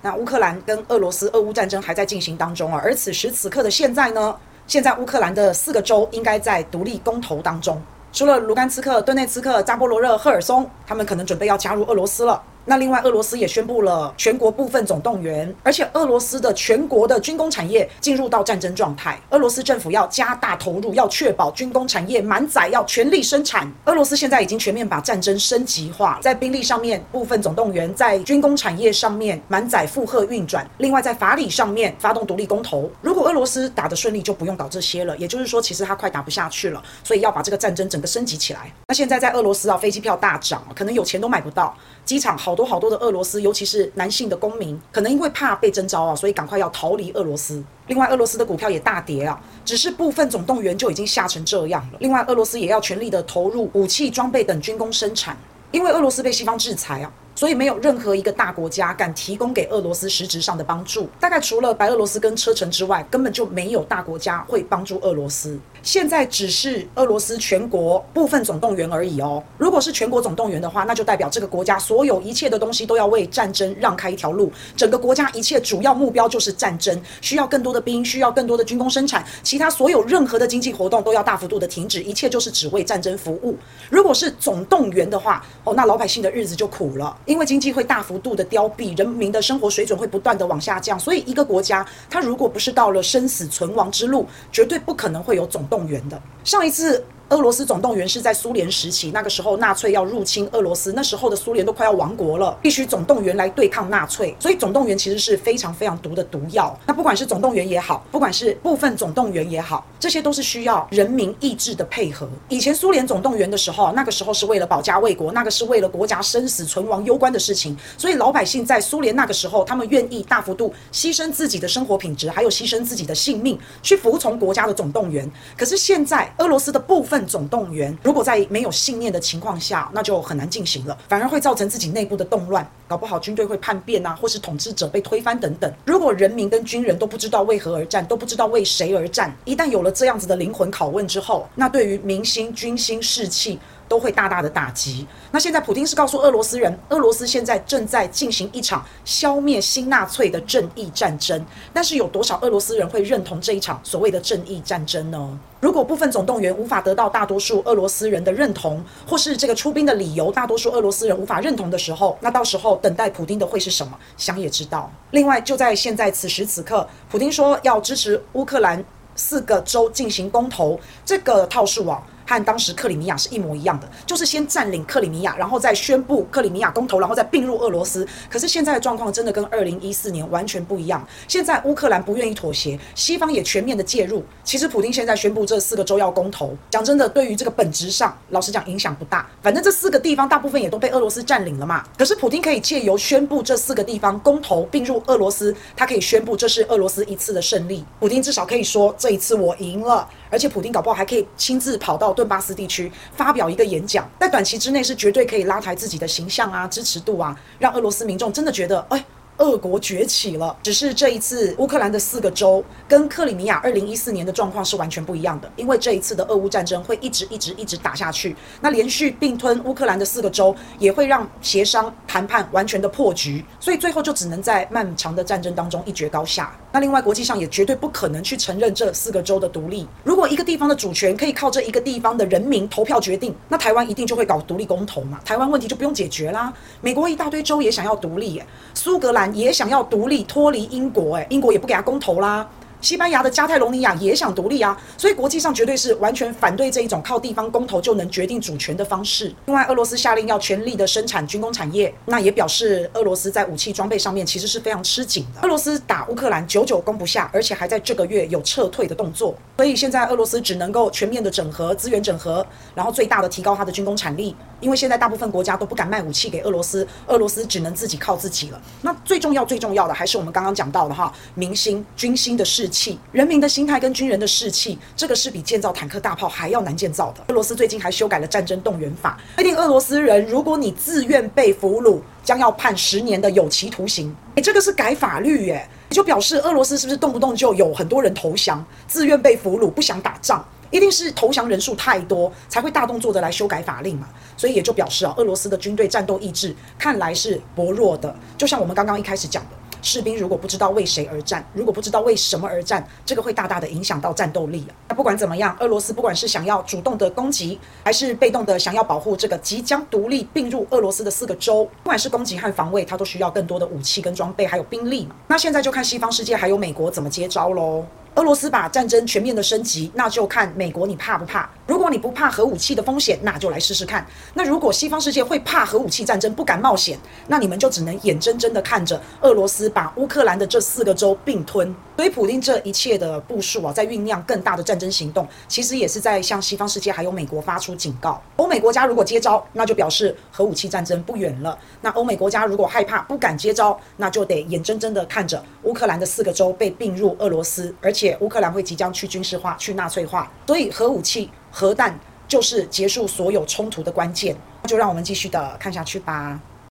那乌克兰跟俄罗斯俄乌战争还在进行当中啊，而此时此刻的现在呢，现在乌克兰的四个州应该在独立公投当中，除了卢甘斯克、顿内茨克、扎波罗热、赫尔松，他们可能准备要加入俄罗斯了。那另外，俄罗斯也宣布了全国部分总动员，而且俄罗斯的全国的军工产业进入到战争状态。俄罗斯政府要加大投入，要确保军工产业满载，要全力生产。俄罗斯现在已经全面把战争升级化，在兵力上面部分总动员，在军工产业上面满载负荷运转。另外，在法理上面发动独立公投。如果俄罗斯打得顺利，就不用搞这些了。也就是说，其实他快打不下去了，所以要把这个战争整个升级起来。那现在在俄罗斯啊，飞机票大涨，可能有钱都买不到。机场好 多好多的俄罗斯，尤其是男性的公民，可能因为怕被征召啊，所以赶快要逃离俄罗斯。另外，俄罗斯的股票也大跌啊，只是部分总动员就已经吓成这样了。另外，俄罗斯也要全力的投入武器装备等军工生产，因为俄罗斯被西方制裁啊，所以没有任何一个大国家敢提供给俄罗斯实质上的帮助。大概除了白俄罗斯跟车臣之外，根本就没有大国家会帮助俄罗斯。现在只是俄罗斯全国部分总动员而已哦。如果是全国总动员的话，那就代表这个国家所有一切的东西都要为战争让开一条路。整个国家一切主要目标就是战争，需要更多的兵，需要更多的军工生产，其他所有任何的经济活动都要大幅度的停止，一切就是只为战争服务。如果是总动员的话，哦，那老百姓的日子就苦了，因为经济会大幅度的凋敝，人民的生活水准会不断的往下降。所以一个国家，它如果不是到了生死存亡之路，绝对不可能会有总动员的。上一次。俄罗斯总动员是在苏联时期，那个时候纳粹要入侵俄罗斯，那时候的苏联都快要亡国了，必须总动员来对抗纳粹，所以总动员其实是非常非常毒的毒药。那不管是总动员也好，不管是部分总动员也好，这些都是需要人民意志的配合。以前苏联总动员的时候，那个时候是为了保家卫国，那个是为了国家生死存亡攸关的事情，所以老百姓在苏联那个时候，他们愿意大幅度牺牲自己的生活品质，还有牺牲自己的性命，去服从国家的总动员。可是现在俄罗斯的部分总动员如果在没有信念的情况下，那就很难进行了，反而会造成自己内部的动乱，搞不好军队会叛变啊，或是统治者被推翻等等。如果人民跟军人都不知道为何而战，都不知道为谁而战，一旦有了这样子的灵魂拷问之后，那对于民心、军心、士气。都会大大的打击。那现在普丁是告诉俄罗斯人，俄罗斯现在正在进行一场消灭新纳粹的正义战争。但是有多少俄罗斯人会认同这一场所谓的正义战争呢？如果部分总动员无法得到大多数俄罗斯人的认同，或是这个出兵的理由大多数俄罗斯人无法认同的时候，那到时候等待普丁的会是什么？想也知道。另外，就在现在此时此刻，普丁说要支持乌克兰四个州进行公投，这个套数啊。和当时克里米亚是一模一样的，就是先占领克里米亚，然后再宣布克里米亚公投，然后再并入俄罗斯。可是现在的状况真的跟二零一四年完全不一样。现在乌克兰不愿意妥协，西方也全面的介入。其实普丁现在宣布这四个州要公投，讲真的，对于这个本质上，老实讲影响不大。反正这四个地方大部分也都被俄罗斯占领了嘛。可是普丁可以借由宣布这四个地方公投并入俄罗斯，他可以宣布这是俄罗斯一次的胜利。普丁至少可以说这一次我赢了。而且普丁搞不好还可以亲自跑到顿巴斯地区发表一个演讲，在短期之内是绝对可以拉抬自己的形象啊、支持度啊，让俄罗斯民众真的觉得，哎。俄国崛起了，只是这一次乌克兰的四个州跟克里米亚二零一四年的状况是完全不一样的，因为这一次的俄乌战争会一直一直一直打下去，那连续并吞乌克兰的四个州也会让协商谈判完全的破局，所以最后就只能在漫长的战争当中一决高下。那另外国际上也绝对不可能去承认这四个州的独立。如果一个地方的主权可以靠这一个地方的人民投票决定，那台湾一定就会搞独立公投嘛，台湾问题就不用解决啦。美国一大堆州也想要独立耶，苏格兰。也想要独立脱离英国，诶，英国也不给他公投啦。西班牙的加泰隆尼亚也想独立啊，所以国际上绝对是完全反对这一种靠地方公投就能决定主权的方式。另外，俄罗斯下令要全力的生产军工产业，那也表示俄罗斯在武器装备上面其实是非常吃紧的。俄罗斯打乌克兰久久攻不下，而且还在这个月有撤退的动作，所以现在俄罗斯只能够全面的整合资源整合，然后最大的提高它的军工产力。因为现在大部分国家都不敢卖武器给俄罗斯，俄罗斯只能自己靠自己了。那最重要、最重要的还是我们刚刚讲到的哈，民心、军心的士气，人民的心态跟军人的士气，这个是比建造坦克大炮还要难建造的。俄罗斯最近还修改了战争动员法，规定俄罗斯人如果你自愿被俘虏，将要判十年的有期徒刑。诶，这个是改法律耶，就表示俄罗斯是不是动不动就有很多人投降，自愿被俘虏，不想打仗？一定是投降人数太多，才会大动作的来修改法令嘛，所以也就表示啊，俄罗斯的军队战斗意志看来是薄弱的。就像我们刚刚一开始讲的，士兵如果不知道为谁而战，如果不知道为什么而战，这个会大大的影响到战斗力啊。那不管怎么样，俄罗斯不管是想要主动的攻击，还是被动的想要保护这个即将独立并入俄罗斯的四个州，不管是攻击和防卫，它都需要更多的武器跟装备，还有兵力嘛。那现在就看西方世界还有美国怎么接招喽。俄罗斯把战争全面的升级，那就看美国你怕不怕。如果你不怕核武器的风险，那就来试试看。那如果西方世界会怕核武器战争，不敢冒险，那你们就只能眼睁睁的看着俄罗斯把乌克兰的这四个州并吞。所以，普京这一切的部署啊，在酝酿更大的战争行动，其实也是在向西方世界还有美国发出警告。欧美国家如果接招，那就表示核武器战争不远了。那欧美国家如果害怕，不敢接招，那就得眼睁睁的看着乌克兰的四个州被并入俄罗斯，而且。且乌克兰会即将去军事化、去纳粹化，所以核武器、核弹就是结束所有冲突的关键。那就让我们继续的看下去吧。